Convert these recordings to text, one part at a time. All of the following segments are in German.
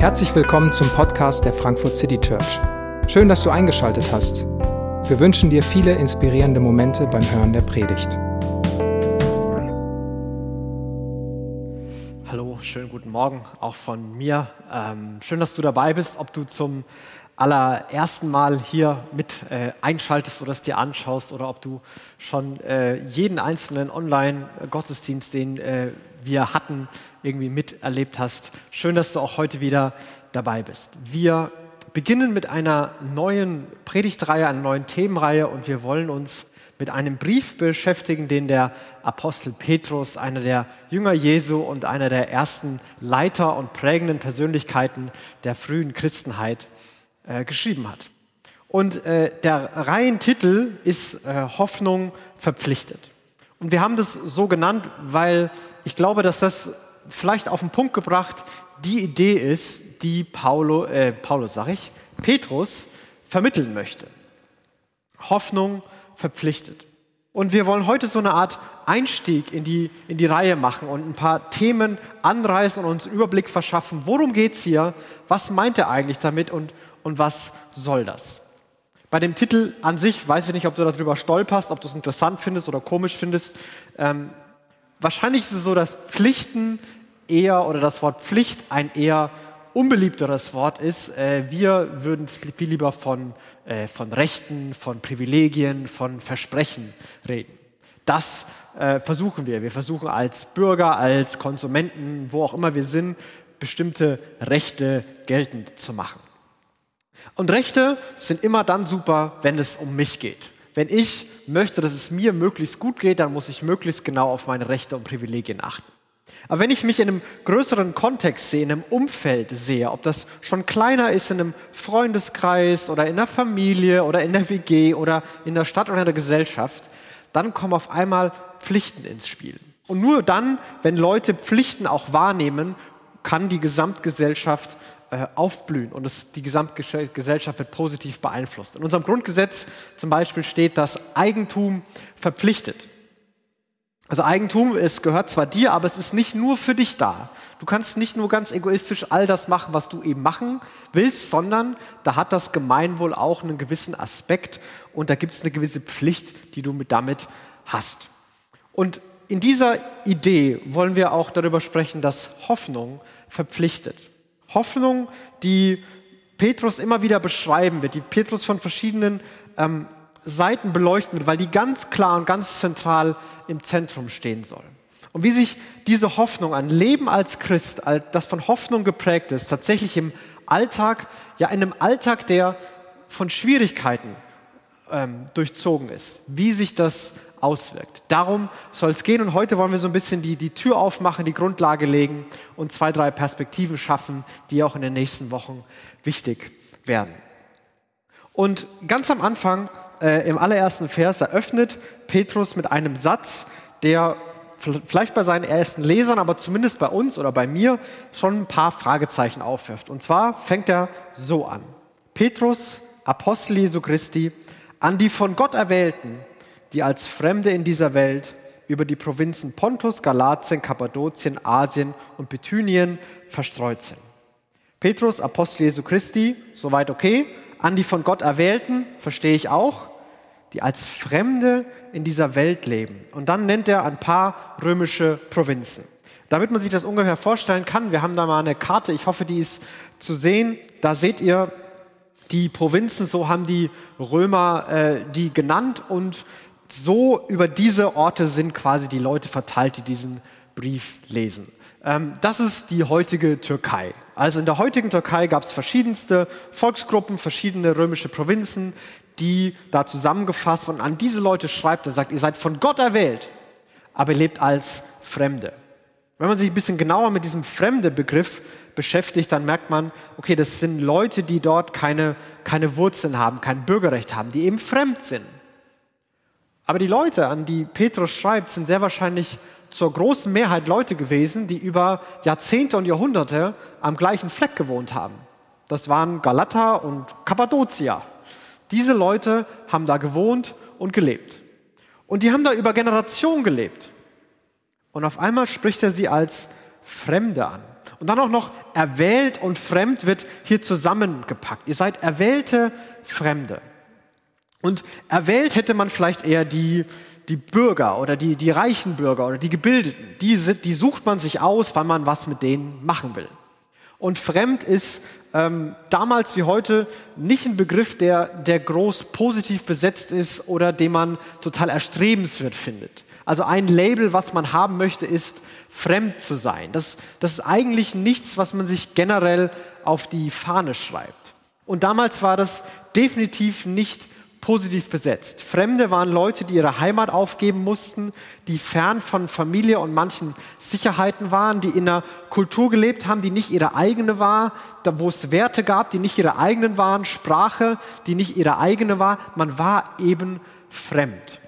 Herzlich willkommen zum Podcast der Frankfurt City Church. Schön, dass du eingeschaltet hast. Wir wünschen dir viele inspirierende Momente beim Hören der Predigt. Hallo, schönen guten Morgen auch von mir. Ähm, schön, dass du dabei bist, ob du zum allerersten Mal hier mit äh, einschaltest oder es dir anschaust oder ob du schon äh, jeden einzelnen Online-Gottesdienst, den äh, wir hatten, irgendwie miterlebt hast. Schön, dass du auch heute wieder dabei bist. Wir beginnen mit einer neuen Predigtreihe, einer neuen Themenreihe und wir wollen uns mit einem Brief beschäftigen, den der Apostel Petrus, einer der Jünger Jesu und einer der ersten Leiter und prägenden Persönlichkeiten der frühen Christenheit, äh, geschrieben hat. Und äh, der Reihentitel ist äh, Hoffnung verpflichtet. Und wir haben das so genannt, weil ich glaube, dass das vielleicht auf den Punkt gebracht die Idee ist, die Paulo, äh, Paulus, sag ich, Petrus vermitteln möchte. Hoffnung verpflichtet. Und wir wollen heute so eine Art Einstieg in die, in die Reihe machen und ein paar Themen anreißen und uns einen Überblick verschaffen. Worum geht es hier? Was meint er eigentlich damit und, und was soll das? Bei dem Titel an sich weiß ich nicht, ob du darüber stolperst, ob du es interessant findest oder komisch findest. Ähm, wahrscheinlich ist es so, dass Pflichten eher oder das Wort Pflicht ein eher unbeliebteres Wort ist. Äh, wir würden viel lieber von, äh, von Rechten, von Privilegien, von Versprechen reden. Das äh, versuchen wir. Wir versuchen als Bürger, als Konsumenten, wo auch immer wir sind, bestimmte Rechte geltend zu machen. Und Rechte sind immer dann super, wenn es um mich geht. Wenn ich möchte, dass es mir möglichst gut geht, dann muss ich möglichst genau auf meine Rechte und Privilegien achten. Aber wenn ich mich in einem größeren Kontext sehe, in einem Umfeld sehe, ob das schon kleiner ist in einem Freundeskreis oder in der Familie oder in der WG oder in der Stadt oder in der Gesellschaft, dann kommen auf einmal Pflichten ins Spiel. Und nur dann, wenn Leute Pflichten auch wahrnehmen, kann die Gesamtgesellschaft aufblühen und es, die Gesamtgesellschaft wird positiv beeinflusst. In unserem Grundgesetz zum Beispiel steht, dass Eigentum verpflichtet. Also Eigentum, es gehört zwar dir, aber es ist nicht nur für dich da. Du kannst nicht nur ganz egoistisch all das machen, was du eben machen willst, sondern da hat das Gemeinwohl auch einen gewissen Aspekt und da gibt es eine gewisse Pflicht, die du mit damit hast. Und in dieser Idee wollen wir auch darüber sprechen, dass Hoffnung verpflichtet. Hoffnung, die Petrus immer wieder beschreiben wird, die Petrus von verschiedenen ähm, Seiten beleuchten wird, weil die ganz klar und ganz zentral im Zentrum stehen soll. Und wie sich diese Hoffnung, ein Leben als Christ, das von Hoffnung geprägt ist, tatsächlich im Alltag, ja in einem Alltag, der von Schwierigkeiten ähm, durchzogen ist, wie sich das auswirkt. Darum soll es gehen und heute wollen wir so ein bisschen die, die Tür aufmachen, die Grundlage legen und zwei, drei Perspektiven schaffen, die auch in den nächsten Wochen wichtig werden. Und ganz am Anfang, äh, im allerersten Vers, eröffnet Petrus mit einem Satz, der vielleicht bei seinen ersten Lesern, aber zumindest bei uns oder bei mir schon ein paar Fragezeichen aufwirft. Und zwar fängt er so an. Petrus, Apostel Jesu Christi, an die von Gott Erwählten, die als Fremde in dieser Welt über die Provinzen Pontus, Galatien, Kappadokien, Asien und Bithynien verstreut sind. Petrus, Apostel Jesu Christi, soweit okay. An die von Gott Erwählten, verstehe ich auch, die als Fremde in dieser Welt leben. Und dann nennt er ein paar römische Provinzen. Damit man sich das ungefähr vorstellen kann, wir haben da mal eine Karte, ich hoffe, die ist zu sehen. Da seht ihr die Provinzen, so haben die Römer äh, die genannt und so über diese Orte sind quasi die Leute verteilt, die diesen Brief lesen. Ähm, das ist die heutige Türkei. Also in der heutigen Türkei gab es verschiedenste Volksgruppen, verschiedene römische Provinzen, die da zusammengefasst und an diese Leute schreibt er sagt, ihr seid von Gott erwählt, aber ihr lebt als Fremde. Wenn man sich ein bisschen genauer mit diesem Fremde-Begriff beschäftigt, dann merkt man, okay, das sind Leute, die dort keine, keine Wurzeln haben, kein Bürgerrecht haben, die eben fremd sind. Aber die Leute, an die Petrus schreibt, sind sehr wahrscheinlich zur großen Mehrheit Leute gewesen, die über Jahrzehnte und Jahrhunderte am gleichen Fleck gewohnt haben. Das waren Galata und Kappadocia. Diese Leute haben da gewohnt und gelebt. Und die haben da über Generationen gelebt. Und auf einmal spricht er sie als Fremde an. Und dann auch noch erwählt und fremd wird hier zusammengepackt. Ihr seid erwählte Fremde. Und erwählt hätte man vielleicht eher die, die Bürger oder die, die reichen Bürger oder die Gebildeten. Die, die sucht man sich aus, weil man was mit denen machen will. Und fremd ist ähm, damals wie heute nicht ein Begriff, der, der groß positiv besetzt ist oder den man total erstrebenswert findet. Also ein Label, was man haben möchte, ist fremd zu sein. Das, das ist eigentlich nichts, was man sich generell auf die Fahne schreibt. Und damals war das definitiv nicht positiv besetzt. Fremde waren Leute, die ihre Heimat aufgeben mussten, die fern von Familie und manchen Sicherheiten waren, die in einer Kultur gelebt haben, die nicht ihre eigene war, wo es Werte gab, die nicht ihre eigenen waren, Sprache, die nicht ihre eigene war. Man war eben fremd.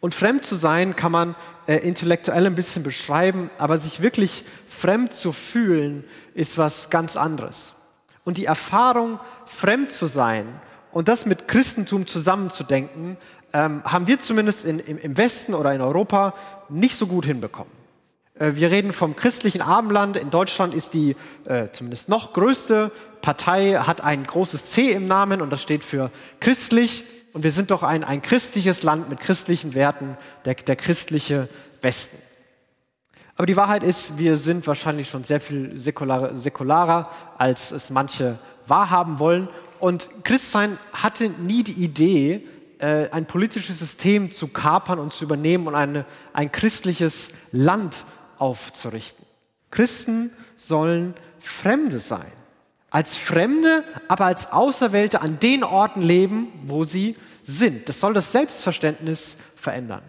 Und fremd zu sein kann man äh, intellektuell ein bisschen beschreiben, aber sich wirklich fremd zu fühlen, ist was ganz anderes. Und die Erfahrung, fremd zu sein, und das mit Christentum zusammenzudenken, ähm, haben wir zumindest in, im, Westen oder in Europa nicht so gut hinbekommen. Äh, wir reden vom christlichen Abendland. In Deutschland ist die äh, zumindest noch größte Partei, hat ein großes C im Namen und das steht für christlich. Und wir sind doch ein, ein christliches Land mit christlichen Werten, der, der christliche Westen. Aber die Wahrheit ist, wir sind wahrscheinlich schon sehr viel säkularer, säkularer als es manche wahrhaben wollen. Und Christsein hatte nie die Idee, äh, ein politisches System zu kapern und zu übernehmen und eine, ein christliches Land aufzurichten. Christen sollen Fremde sein. Als Fremde, aber als Auserwählte an den Orten leben, wo sie sind. Das soll das Selbstverständnis verändern.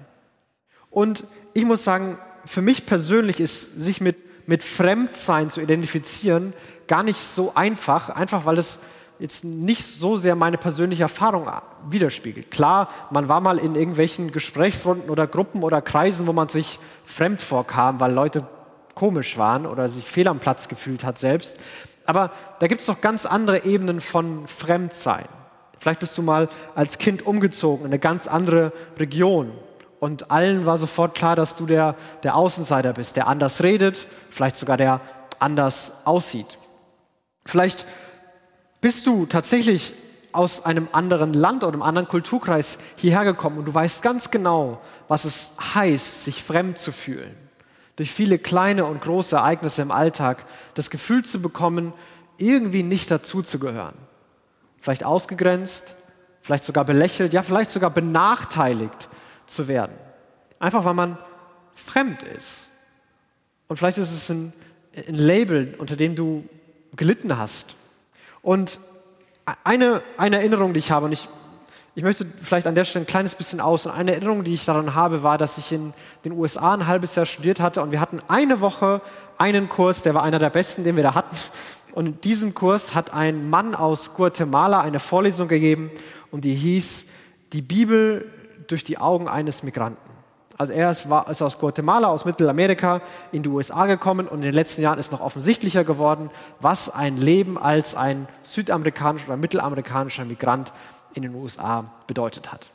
Und ich muss sagen, für mich persönlich ist sich mit, mit Fremdsein zu identifizieren gar nicht so einfach, einfach weil es jetzt nicht so sehr meine persönliche Erfahrung widerspiegelt. Klar, man war mal in irgendwelchen Gesprächsrunden oder Gruppen oder Kreisen, wo man sich fremd vorkam, weil Leute komisch waren oder sich fehl am Platz gefühlt hat selbst. Aber da gibt es noch ganz andere Ebenen von Fremdsein. Vielleicht bist du mal als Kind umgezogen in eine ganz andere Region und allen war sofort klar, dass du der, der Außenseiter bist, der anders redet, vielleicht sogar der anders aussieht. Vielleicht bist du tatsächlich aus einem anderen Land oder einem anderen Kulturkreis hierher gekommen und du weißt ganz genau, was es heißt, sich fremd zu fühlen. Durch viele kleine und große Ereignisse im Alltag das Gefühl zu bekommen, irgendwie nicht dazuzugehören. Vielleicht ausgegrenzt, vielleicht sogar belächelt, ja vielleicht sogar benachteiligt zu werden. Einfach weil man fremd ist. Und vielleicht ist es ein, ein Label, unter dem du gelitten hast und eine, eine Erinnerung, die ich habe, und ich, ich möchte vielleicht an der Stelle ein kleines bisschen aus, und eine Erinnerung, die ich daran habe, war, dass ich in den USA ein halbes Jahr studiert hatte und wir hatten eine Woche einen Kurs, der war einer der besten, den wir da hatten. Und in diesem Kurs hat ein Mann aus Guatemala eine Vorlesung gegeben und die hieß Die Bibel durch die Augen eines Migranten. Also er ist, war, ist aus Guatemala, aus Mittelamerika in die USA gekommen und in den letzten Jahren ist noch offensichtlicher geworden, was ein Leben als ein südamerikanischer oder mittelamerikanischer Migrant in den USA bedeutet hat.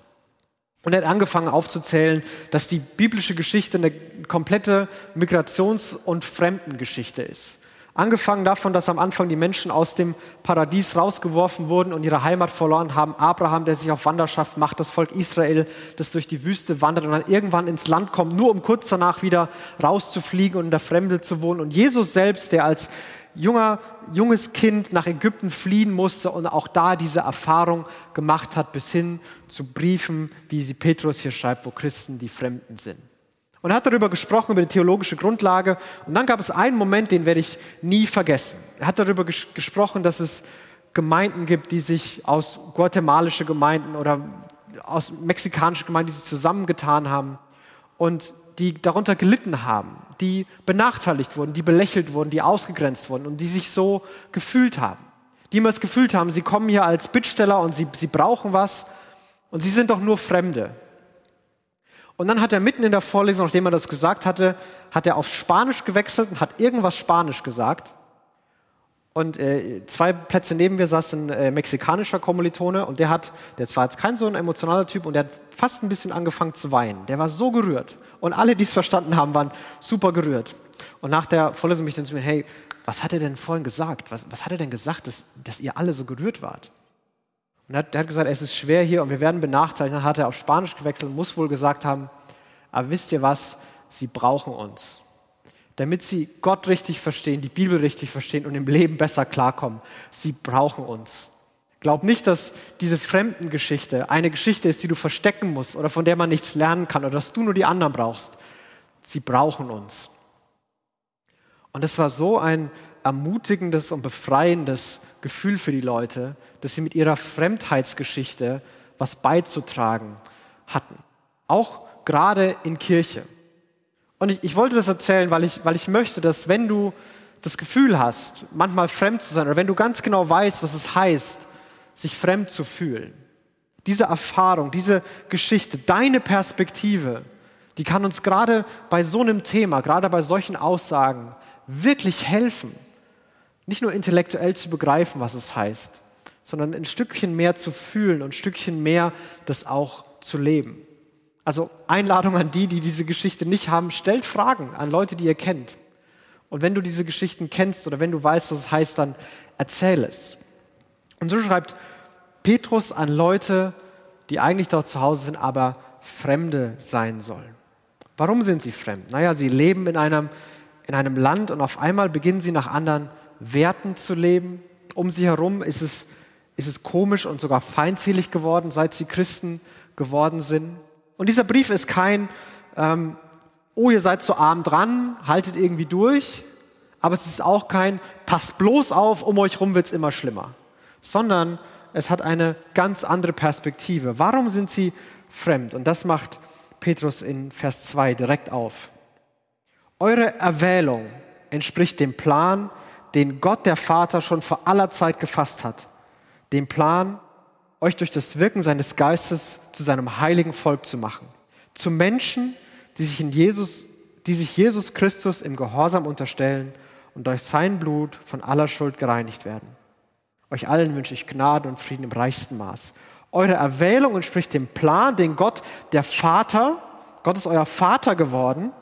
Und er hat angefangen aufzuzählen, dass die biblische Geschichte eine komplette Migrations- und Fremdengeschichte ist. Angefangen davon, dass am Anfang die Menschen aus dem Paradies rausgeworfen wurden und ihre Heimat verloren haben. Abraham, der sich auf Wanderschaft macht, das Volk Israel, das durch die Wüste wandert und dann irgendwann ins Land kommt, nur um kurz danach wieder rauszufliegen und in der Fremde zu wohnen. Und Jesus selbst, der als junger, junges Kind nach Ägypten fliehen musste und auch da diese Erfahrung gemacht hat, bis hin zu Briefen, wie sie Petrus hier schreibt, wo Christen die Fremden sind und hat darüber gesprochen, über die theologische Grundlage. Und dann gab es einen Moment, den werde ich nie vergessen. Er hat darüber ges gesprochen, dass es Gemeinden gibt, die sich aus guatemalischen Gemeinden oder aus mexikanischen Gemeinden, die sich zusammengetan haben und die darunter gelitten haben, die benachteiligt wurden, die belächelt wurden, die ausgegrenzt wurden und die sich so gefühlt haben. Die immer das gefühlt haben, sie kommen hier als Bittsteller und sie, sie brauchen was und sie sind doch nur Fremde. Und dann hat er mitten in der Vorlesung, nachdem er das gesagt hatte, hat er auf Spanisch gewechselt und hat irgendwas Spanisch gesagt. Und äh, zwei Plätze neben mir saß ein äh, mexikanischer Kommilitone und der hat, der war jetzt kein so ein emotionaler Typ und der hat fast ein bisschen angefangen zu weinen. Der war so gerührt. Und alle, die es verstanden haben, waren super gerührt. Und nach der Vorlesung bin ich dann zu mir, hey, was hat er denn vorhin gesagt? Was, was hat er denn gesagt, dass, dass ihr alle so gerührt wart? Und er hat, gesagt, es ist schwer hier und wir werden benachteiligt. Dann hat er auf Spanisch gewechselt und muss wohl gesagt haben, aber wisst ihr was, sie brauchen uns. Damit sie Gott richtig verstehen, die Bibel richtig verstehen und im Leben besser klarkommen. Sie brauchen uns. Glaub nicht, dass diese Fremdengeschichte eine Geschichte ist, die du verstecken musst oder von der man nichts lernen kann oder dass du nur die anderen brauchst. Sie brauchen uns. Und es war so ein ermutigendes und befreiendes Gefühl für die Leute, dass sie mit ihrer Fremdheitsgeschichte was beizutragen hatten. Auch gerade in Kirche. Und ich, ich wollte das erzählen, weil ich, weil ich möchte, dass wenn du das Gefühl hast, manchmal fremd zu sein, oder wenn du ganz genau weißt, was es heißt, sich fremd zu fühlen, diese Erfahrung, diese Geschichte, deine Perspektive, die kann uns gerade bei so einem Thema, gerade bei solchen Aussagen wirklich helfen, nicht nur intellektuell zu begreifen, was es heißt, sondern ein Stückchen mehr zu fühlen und ein Stückchen mehr das auch zu leben. Also Einladung an die, die diese Geschichte nicht haben, stellt Fragen an Leute, die ihr kennt. Und wenn du diese Geschichten kennst oder wenn du weißt, was es heißt, dann erzähl es. Und so schreibt Petrus an Leute, die eigentlich dort zu Hause sind, aber Fremde sein sollen. Warum sind sie fremd? Naja, sie leben in einem in einem Land und auf einmal beginnen sie nach anderen Werten zu leben. Um sie herum ist es, ist es komisch und sogar feindselig geworden, seit sie Christen geworden sind. Und dieser Brief ist kein, ähm, oh, ihr seid zu arm dran, haltet irgendwie durch, aber es ist auch kein, passt bloß auf, um euch rum wird es immer schlimmer, sondern es hat eine ganz andere Perspektive. Warum sind sie fremd? Und das macht Petrus in Vers 2 direkt auf. Eure Erwählung entspricht dem Plan, den Gott der Vater schon vor aller Zeit gefasst hat. Dem Plan, euch durch das Wirken seines Geistes zu seinem heiligen Volk zu machen. Zu Menschen, die sich, in Jesus, die sich Jesus Christus im Gehorsam unterstellen und durch sein Blut von aller Schuld gereinigt werden. Euch allen wünsche ich Gnade und Frieden im reichsten Maß. Eure Erwählung entspricht dem Plan, den Gott, der Vater, Gott ist euer Vater geworden,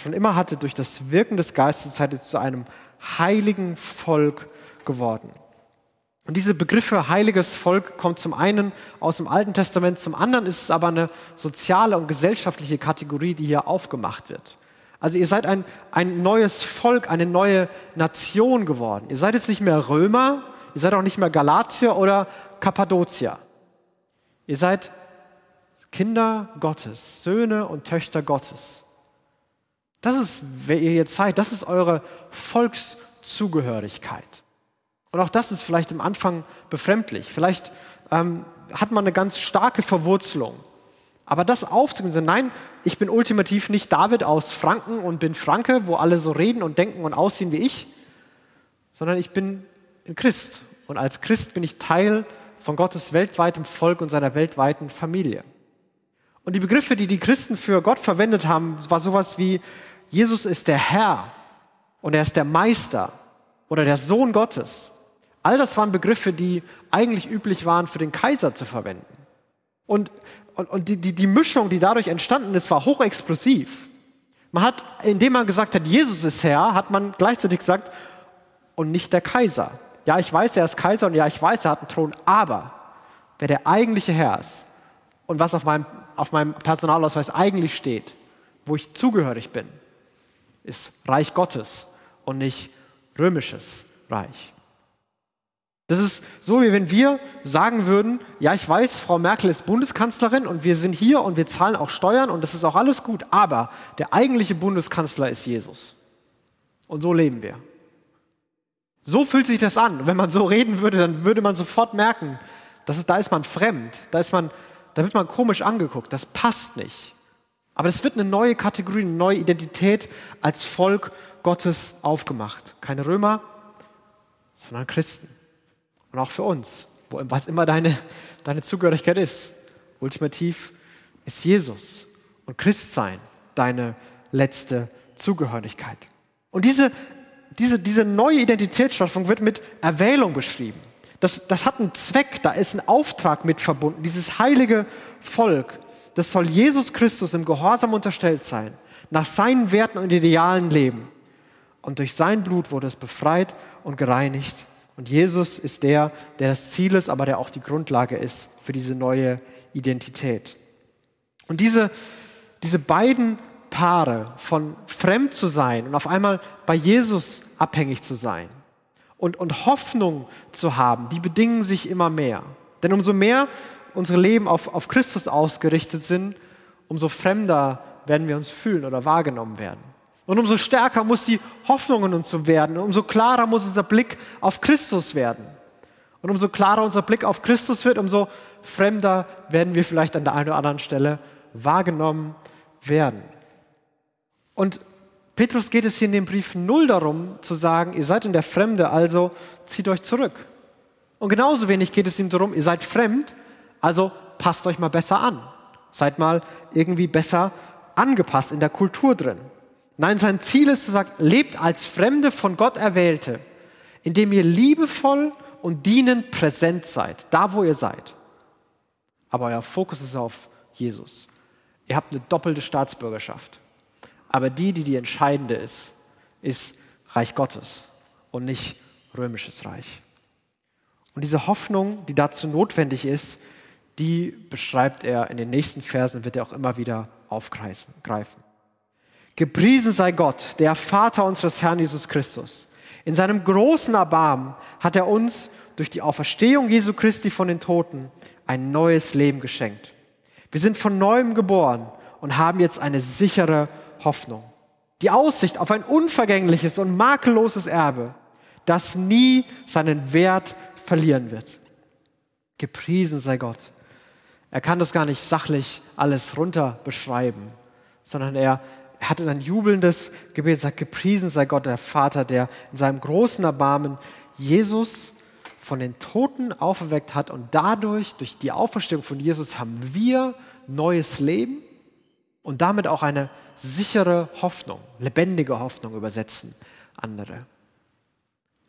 schon immer hatte, durch das Wirken des Geistes seid ihr zu einem heiligen Volk geworden. Und diese Begriffe heiliges Volk kommt zum einen aus dem Alten Testament, zum anderen ist es aber eine soziale und gesellschaftliche Kategorie, die hier aufgemacht wird. Also ihr seid ein, ein neues Volk, eine neue Nation geworden. Ihr seid jetzt nicht mehr Römer, ihr seid auch nicht mehr Galatier oder Kappadokier. Ihr seid Kinder Gottes, Söhne und Töchter Gottes. Das ist, wer ihr jetzt seid, das ist eure Volkszugehörigkeit. Und auch das ist vielleicht am Anfang befremdlich. Vielleicht ähm, hat man eine ganz starke Verwurzelung. Aber das aufzugeben, nein, ich bin ultimativ nicht David aus Franken und bin Franke, wo alle so reden und denken und aussehen wie ich, sondern ich bin ein Christ. Und als Christ bin ich Teil von Gottes weltweitem Volk und seiner weltweiten Familie. Und die Begriffe, die die Christen für Gott verwendet haben, war sowas wie Jesus ist der Herr und er ist der Meister oder der Sohn Gottes. All das waren Begriffe, die eigentlich üblich waren, für den Kaiser zu verwenden. Und, und, und die, die, die Mischung, die dadurch entstanden ist, war hochexplosiv. Man hat, indem man gesagt hat, Jesus ist Herr, hat man gleichzeitig gesagt, und nicht der Kaiser. Ja, ich weiß, er ist Kaiser und ja, ich weiß, er hat einen Thron, aber wer der eigentliche Herr ist und was auf meinem, auf meinem Personalausweis eigentlich steht, wo ich zugehörig bin, ist Reich Gottes und nicht römisches Reich. Das ist so, wie wenn wir sagen würden, ja, ich weiß, Frau Merkel ist Bundeskanzlerin und wir sind hier und wir zahlen auch Steuern und das ist auch alles gut, aber der eigentliche Bundeskanzler ist Jesus. Und so leben wir. So fühlt sich das an. Wenn man so reden würde, dann würde man sofort merken, dass da ist man fremd, da, ist man, da wird man komisch angeguckt, das passt nicht. Aber es wird eine neue Kategorie, eine neue Identität als Volk Gottes aufgemacht. Keine Römer, sondern Christen. Und auch für uns, was immer deine, deine Zugehörigkeit ist. Ultimativ ist Jesus und Christsein deine letzte Zugehörigkeit. Und diese, diese, diese neue Identitätsschaffung wird mit Erwählung beschrieben. Das, das hat einen Zweck, da ist ein Auftrag mit verbunden. Dieses heilige Volk das soll Jesus Christus im Gehorsam unterstellt sein. nach seinen Werten und Idealen leben. Und durch sein Blut wurde es befreit und gereinigt. Und Jesus ist der, der das Ziel ist, aber der auch die Grundlage ist für diese neue Identität. Und diese, diese beiden Paare von fremd zu sein und auf einmal bei Jesus abhängig zu sein und, und Hoffnung zu haben, die bedingen sich immer mehr. Denn umso mehr unsere Leben auf, auf Christus ausgerichtet sind, umso fremder werden wir uns fühlen oder wahrgenommen werden. Und umso stärker muss die Hoffnung in uns werden, umso klarer muss unser Blick auf Christus werden. Und umso klarer unser Blick auf Christus wird, umso fremder werden wir vielleicht an der einen oder anderen Stelle wahrgenommen werden. Und Petrus geht es hier in dem Brief null darum zu sagen, ihr seid in der Fremde, also zieht euch zurück. Und genauso wenig geht es ihm darum, ihr seid fremd, also passt euch mal besser an. Seid mal irgendwie besser angepasst in der Kultur drin. Nein, sein Ziel ist zu sagen, lebt als Fremde von Gott Erwählte, indem ihr liebevoll und dienend präsent seid, da wo ihr seid. Aber euer Fokus ist auf Jesus. Ihr habt eine doppelte Staatsbürgerschaft. Aber die, die die entscheidende ist, ist Reich Gottes und nicht römisches Reich. Und diese Hoffnung, die dazu notwendig ist, die beschreibt er in den nächsten Versen, wird er auch immer wieder aufgreifen. Gepriesen sei Gott, der Vater unseres Herrn Jesus Christus. In seinem großen Erbarmen hat er uns durch die Auferstehung Jesu Christi von den Toten ein neues Leben geschenkt. Wir sind von neuem geboren und haben jetzt eine sichere Hoffnung. Die Aussicht auf ein unvergängliches und makelloses Erbe, das nie seinen Wert verlieren wird. Gepriesen sei Gott. Er kann das gar nicht sachlich alles runter beschreiben, sondern er, er hat ein jubelndes Gebet, sagt, gepriesen sei Gott, der Vater, der in seinem großen Erbarmen Jesus von den Toten auferweckt hat und dadurch, durch die Auferstehung von Jesus, haben wir neues Leben und damit auch eine sichere Hoffnung, lebendige Hoffnung übersetzen andere.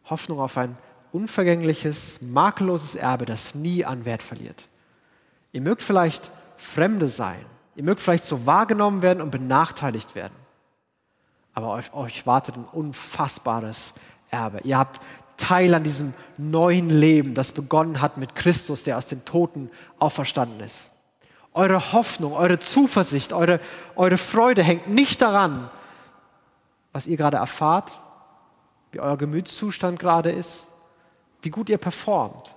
Hoffnung auf ein unvergängliches, makelloses Erbe, das nie an Wert verliert. Ihr mögt vielleicht Fremde sein, ihr mögt vielleicht so wahrgenommen werden und benachteiligt werden, aber auf euch wartet ein unfassbares Erbe. Ihr habt Teil an diesem neuen Leben, das begonnen hat mit Christus, der aus den Toten auferstanden ist. Eure Hoffnung, eure Zuversicht, eure, eure Freude hängt nicht daran, was ihr gerade erfahrt, wie euer Gemütszustand gerade ist, wie gut ihr performt,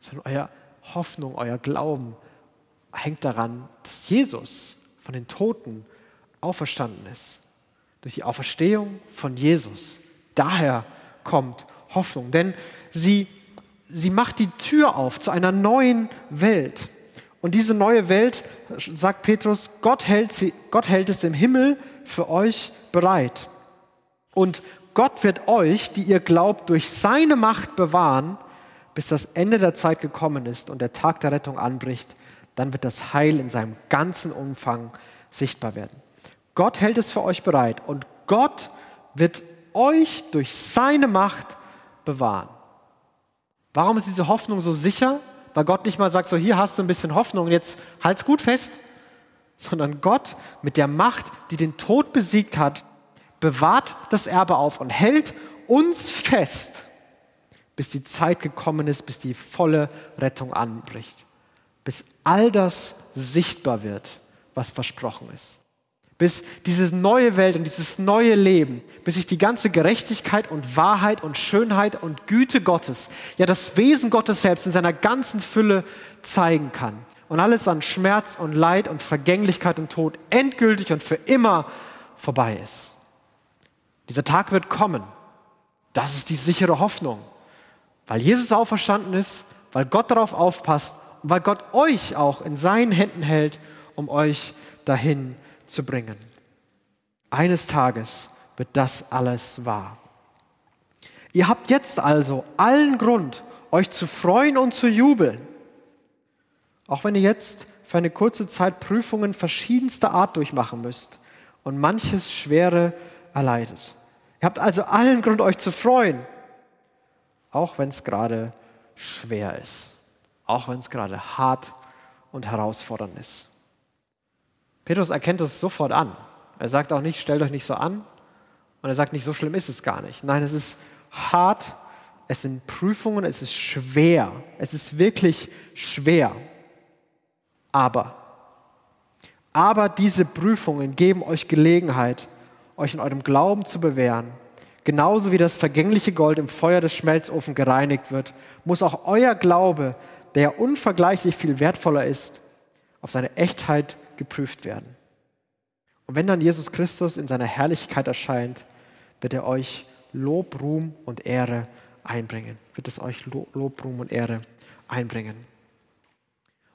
sondern euer Hoffnung, euer Glauben hängt daran, dass Jesus von den Toten auferstanden ist. Durch die Auferstehung von Jesus. Daher kommt Hoffnung, denn sie, sie macht die Tür auf zu einer neuen Welt. Und diese neue Welt, sagt Petrus, Gott hält, sie, Gott hält es im Himmel für euch bereit. Und Gott wird euch, die ihr glaubt, durch seine Macht bewahren, bis das Ende der Zeit gekommen ist und der Tag der Rettung anbricht. Dann wird das Heil in seinem ganzen Umfang sichtbar werden. Gott hält es für euch bereit und Gott wird euch durch seine Macht bewahren. Warum ist diese Hoffnung so sicher? weil Gott nicht mal sagt, so hier hast du ein bisschen Hoffnung, jetzt halt's gut fest, sondern Gott mit der Macht, die den Tod besiegt hat, bewahrt das Erbe auf und hält uns fest, bis die Zeit gekommen ist, bis die volle Rettung anbricht, bis all das sichtbar wird, was versprochen ist bis diese neue Welt und dieses neue Leben, bis sich die ganze Gerechtigkeit und Wahrheit und Schönheit und Güte Gottes, ja das Wesen Gottes selbst in seiner ganzen Fülle zeigen kann. Und alles an Schmerz und Leid und Vergänglichkeit und Tod endgültig und für immer vorbei ist. Dieser Tag wird kommen. Das ist die sichere Hoffnung. Weil Jesus auferstanden ist, weil Gott darauf aufpasst und weil Gott euch auch in seinen Händen hält, um euch dahin zu bringen. Eines Tages wird das alles wahr. Ihr habt jetzt also allen Grund, euch zu freuen und zu jubeln. Auch wenn ihr jetzt für eine kurze Zeit Prüfungen verschiedenster Art durchmachen müsst und manches Schwere erleidet. Ihr habt also allen Grund, euch zu freuen, auch wenn es gerade schwer ist, auch wenn es gerade hart und herausfordernd ist. Petrus erkennt es sofort an. Er sagt auch nicht, stellt euch nicht so an. Und er sagt nicht, so schlimm ist es gar nicht. Nein, es ist hart, es sind Prüfungen, es ist schwer. Es ist wirklich schwer. Aber, aber diese Prüfungen geben euch Gelegenheit, euch in eurem Glauben zu bewähren. Genauso wie das vergängliche Gold im Feuer des Schmelzofens gereinigt wird, muss auch euer Glaube, der unvergleichlich viel wertvoller ist, auf seine Echtheit geprüft werden. Und wenn dann Jesus Christus in seiner Herrlichkeit erscheint, wird er euch Lob, Ruhm und Ehre einbringen. Wird es euch Lob, Ruhm und Ehre einbringen.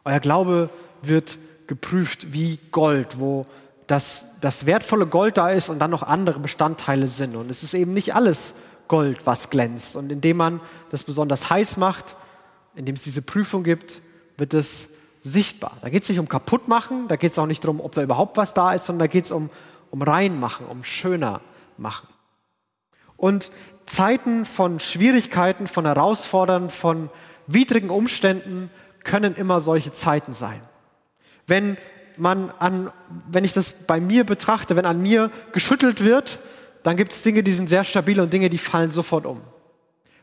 Euer Glaube wird geprüft wie Gold, wo das, das wertvolle Gold da ist und dann noch andere Bestandteile sind. Und es ist eben nicht alles Gold, was glänzt. Und indem man das besonders heiß macht, indem es diese Prüfung gibt, wird es sichtbar. Da geht es nicht um kaputt machen, da geht es auch nicht darum, ob da überhaupt was da ist, sondern da geht es um, um rein machen, um schöner machen. Und Zeiten von Schwierigkeiten, von Herausfordern, von widrigen Umständen können immer solche Zeiten sein. Wenn man an, wenn ich das bei mir betrachte, wenn an mir geschüttelt wird, dann gibt es Dinge, die sind sehr stabil und Dinge, die fallen sofort um.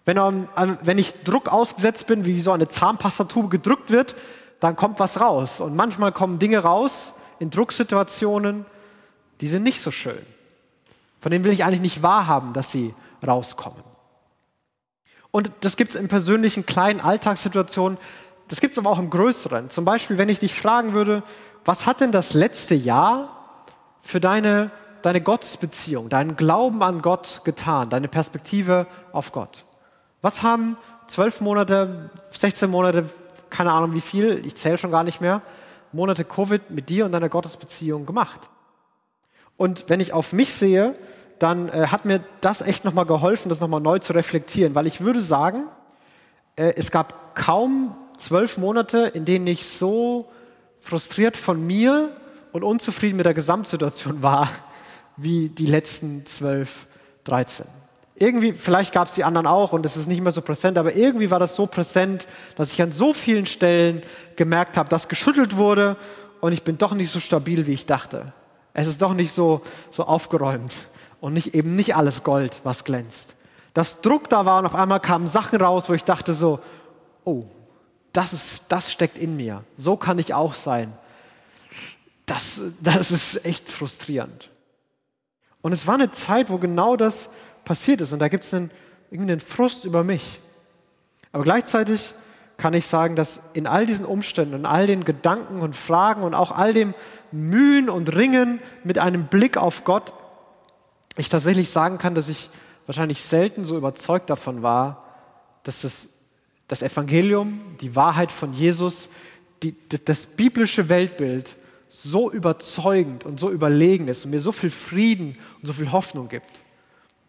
Wenn, wenn ich Druck ausgesetzt bin, wie so eine Zahnpastatube gedrückt wird, dann kommt was raus. Und manchmal kommen Dinge raus in Drucksituationen, die sind nicht so schön. Von denen will ich eigentlich nicht wahrhaben, dass sie rauskommen. Und das gibt es in persönlichen kleinen Alltagssituationen, das gibt es aber auch im größeren. Zum Beispiel, wenn ich dich fragen würde, was hat denn das letzte Jahr für deine, deine Gottesbeziehung, deinen Glauben an Gott getan, deine Perspektive auf Gott? Was haben zwölf Monate, 16 Monate, keine Ahnung wie viel, ich zähle schon gar nicht mehr, Monate Covid mit dir und deiner Gottesbeziehung gemacht? Und wenn ich auf mich sehe, dann äh, hat mir das echt nochmal geholfen, das nochmal neu zu reflektieren, weil ich würde sagen, äh, es gab kaum zwölf Monate, in denen ich so frustriert von mir und unzufrieden mit der Gesamtsituation war, wie die letzten zwölf, dreizehn. Irgendwie, vielleicht gab es die anderen auch und es ist nicht mehr so präsent, aber irgendwie war das so präsent, dass ich an so vielen Stellen gemerkt habe, dass geschüttelt wurde und ich bin doch nicht so stabil, wie ich dachte. Es ist doch nicht so, so aufgeräumt und nicht, eben nicht alles Gold, was glänzt. Dass Druck da war und auf einmal kamen Sachen raus, wo ich dachte so, oh, das, ist, das steckt in mir. So kann ich auch sein. Das, das ist echt frustrierend. Und es war eine Zeit, wo genau das passiert ist. Und da gibt es einen, irgendeinen Frust über mich. Aber gleichzeitig kann ich sagen, dass in all diesen Umständen und all den Gedanken und Fragen und auch all dem Mühen und Ringen mit einem Blick auf Gott, ich tatsächlich sagen kann, dass ich wahrscheinlich selten so überzeugt davon war, dass das das Evangelium, die Wahrheit von Jesus, die, das biblische Weltbild so überzeugend und so überlegen ist und mir so viel Frieden und so viel Hoffnung gibt.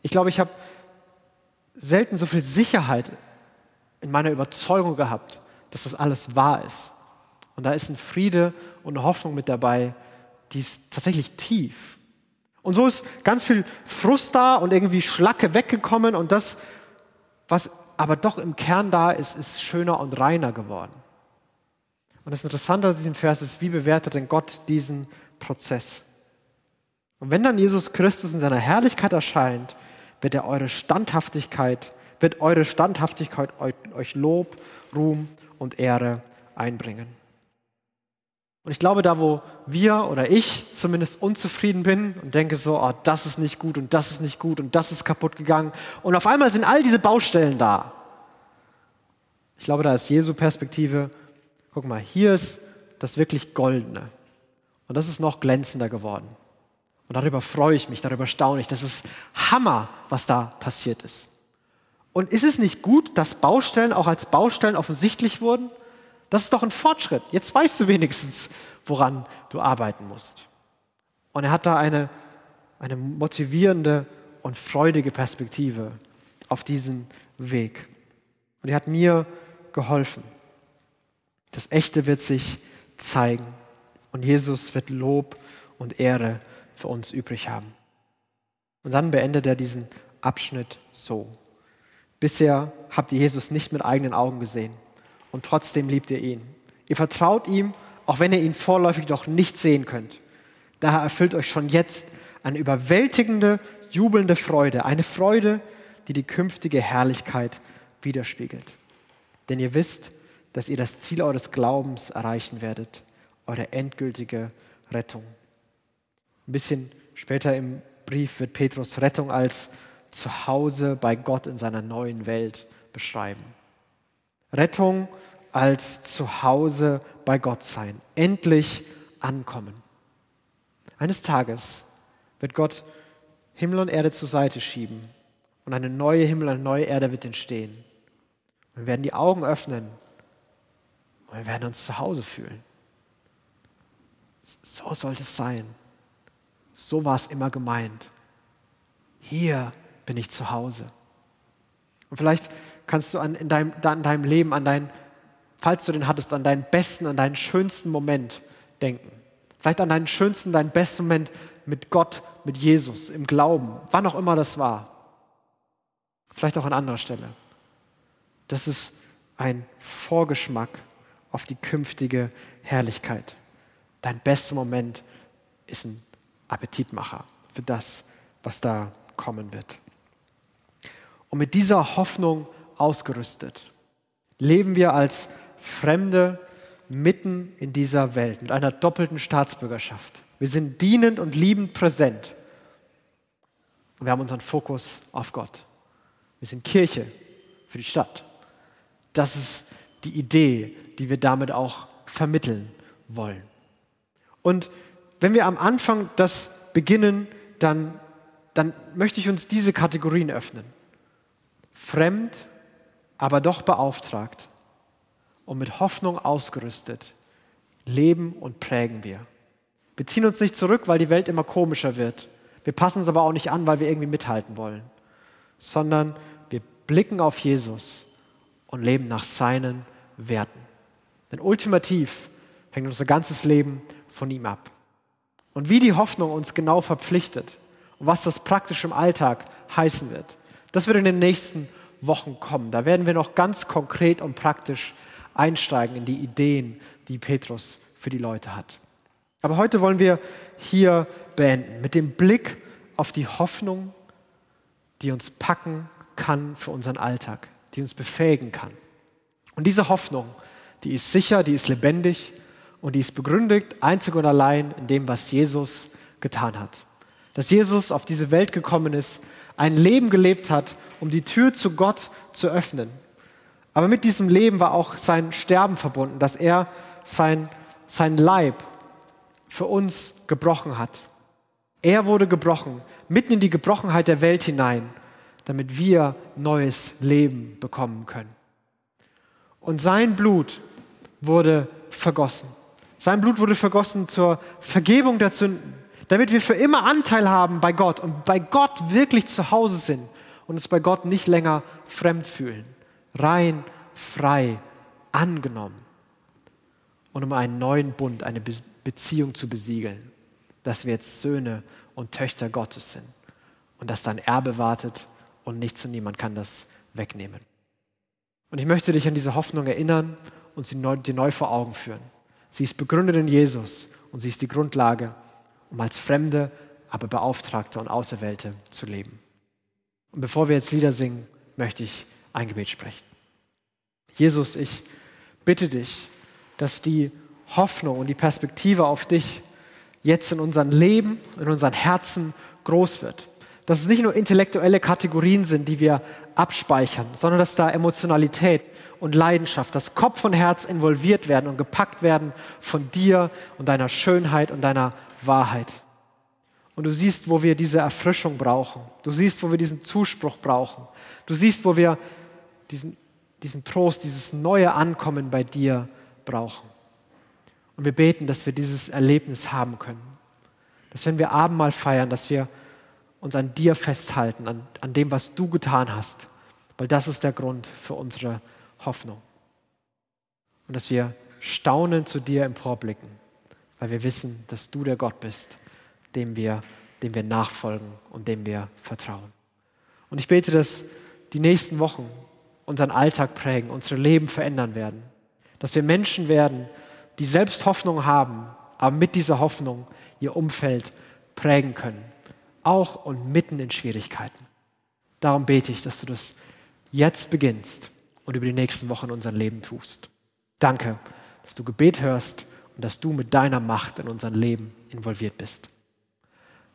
Ich glaube, ich habe selten so viel Sicherheit in meiner Überzeugung gehabt, dass das alles wahr ist. Und da ist ein Friede und eine Hoffnung mit dabei, die ist tatsächlich tief. Und so ist ganz viel Frust da und irgendwie Schlacke weggekommen und das, was aber doch im Kern da ist, ist schöner und reiner geworden. Und das Interessante an diesem Vers ist, wie bewertet denn Gott diesen Prozess? Und wenn dann Jesus Christus in seiner Herrlichkeit erscheint, wird er eure Standhaftigkeit, wird eure Standhaftigkeit euch Lob, Ruhm und Ehre einbringen. Und ich glaube, da wo wir oder ich zumindest unzufrieden bin und denke so, oh, das ist nicht gut und das ist nicht gut und das ist kaputt gegangen und auf einmal sind all diese Baustellen da. Ich glaube, da ist Jesu Perspektive, guck mal, hier ist das wirklich Goldene und das ist noch glänzender geworden. Und darüber freue ich mich, darüber staune ich. Das ist Hammer, was da passiert ist. Und ist es nicht gut, dass Baustellen auch als Baustellen offensichtlich wurden? Das ist doch ein Fortschritt. Jetzt weißt du wenigstens, woran du arbeiten musst. Und er hat da eine, eine motivierende und freudige Perspektive auf diesen Weg. Und er hat mir geholfen. Das Echte wird sich zeigen. Und Jesus wird Lob und Ehre für uns übrig haben. Und dann beendet er diesen Abschnitt so. Bisher habt ihr Jesus nicht mit eigenen Augen gesehen und trotzdem liebt ihr ihn. Ihr vertraut ihm, auch wenn ihr ihn vorläufig noch nicht sehen könnt. Daher erfüllt euch schon jetzt Eine überwältigende, jubelnde Freude. Eine Freude, die die künftige Herrlichkeit widerspiegelt. Denn ihr wisst, dass ihr das Ziel eures Glaubens erreichen werdet, eure endgültige Rettung. Ein bisschen später im Brief wird Petrus Rettung als Zuhause bei Gott in seiner neuen Welt beschreiben. Rettung als Zuhause bei Gott sein, endlich ankommen. Eines Tages wird Gott Himmel und Erde zur Seite schieben und eine neue Himmel, eine neue Erde wird entstehen. Wir werden die Augen öffnen und wir werden uns zu Hause fühlen. So sollte es sein. So war es immer gemeint. Hier bin ich zu Hause. Und vielleicht kannst du an, in, deinem, in deinem Leben, an dein, falls du den hattest, an deinen besten, an deinen schönsten Moment denken. Vielleicht an deinen schönsten, deinen besten Moment mit Gott, mit Jesus, im Glauben, wann auch immer das war. Vielleicht auch an anderer Stelle. Das ist ein Vorgeschmack auf die künftige Herrlichkeit. Dein bester Moment ist ein Appetitmacher für das, was da kommen wird. Und mit dieser Hoffnung ausgerüstet leben wir als Fremde mitten in dieser Welt mit einer doppelten Staatsbürgerschaft. Wir sind dienend und liebend präsent. Und wir haben unseren Fokus auf Gott. Wir sind Kirche für die Stadt. Das ist die Idee, die wir damit auch vermitteln wollen. Und wenn wir am Anfang das beginnen, dann, dann möchte ich uns diese Kategorien öffnen. Fremd, aber doch beauftragt und mit Hoffnung ausgerüstet leben und prägen wir. Wir ziehen uns nicht zurück, weil die Welt immer komischer wird. Wir passen uns aber auch nicht an, weil wir irgendwie mithalten wollen, sondern wir blicken auf Jesus und leben nach seinen Werten. Denn ultimativ hängt unser ganzes Leben von ihm ab. Und wie die Hoffnung uns genau verpflichtet und was das praktisch im Alltag heißen wird, das wird in den nächsten Wochen kommen. Da werden wir noch ganz konkret und praktisch einsteigen in die Ideen, die Petrus für die Leute hat. Aber heute wollen wir hier beenden mit dem Blick auf die Hoffnung, die uns packen kann für unseren Alltag, die uns befähigen kann. Und diese Hoffnung, die ist sicher, die ist lebendig und die ist begründet einzig und allein in dem, was Jesus getan hat. Dass Jesus auf diese Welt gekommen ist, ein Leben gelebt hat, um die Tür zu Gott zu öffnen. Aber mit diesem Leben war auch sein Sterben verbunden, dass er sein, sein Leib für uns gebrochen hat. Er wurde gebrochen, mitten in die Gebrochenheit der Welt hinein, damit wir neues Leben bekommen können. Und sein Blut wurde vergossen. Sein Blut wurde vergossen zur Vergebung der Sünden, damit wir für immer Anteil haben bei Gott und bei Gott wirklich zu Hause sind und uns bei Gott nicht länger fremd fühlen. Rein, frei, angenommen. Und um einen neuen Bund, eine Beziehung zu besiegeln, dass wir jetzt Söhne und Töchter Gottes sind und dass dein Erbe wartet und nichts und niemand kann das wegnehmen. Und ich möchte dich an diese Hoffnung erinnern und sie neu, dir neu vor Augen führen. Sie ist begründet in Jesus und sie ist die Grundlage, um als Fremde, aber Beauftragte und Auserwählte zu leben. Und bevor wir jetzt Lieder singen, möchte ich ein Gebet sprechen. Jesus, ich bitte dich, dass die Hoffnung und die Perspektive auf dich jetzt in unserem Leben, in unseren Herzen groß wird. Dass es nicht nur intellektuelle Kategorien sind, die wir abspeichern, sondern dass da Emotionalität und Leidenschaft, dass Kopf und Herz involviert werden und gepackt werden von dir und deiner Schönheit und deiner Wahrheit. Und du siehst, wo wir diese Erfrischung brauchen. Du siehst, wo wir diesen Zuspruch brauchen. Du siehst, wo wir diesen, diesen Trost, dieses neue Ankommen bei dir brauchen. Und wir beten, dass wir dieses Erlebnis haben können. Dass wenn wir Abendmahl feiern, dass wir uns an dir festhalten, an, an dem, was du getan hast. Weil das ist der Grund für unsere Hoffnung. Und dass wir staunend zu dir emporblicken, weil wir wissen, dass du der Gott bist, dem wir, dem wir nachfolgen und dem wir vertrauen. Und ich bete, dass die nächsten Wochen unseren Alltag prägen, unsere Leben verändern werden. Dass wir Menschen werden, die selbst Hoffnung haben, aber mit dieser Hoffnung ihr Umfeld prägen können auch und mitten in Schwierigkeiten. Darum bete ich, dass du das jetzt beginnst und über die nächsten Wochen in unserem Leben tust. Danke, dass du Gebet hörst und dass du mit deiner Macht in unserem Leben involviert bist.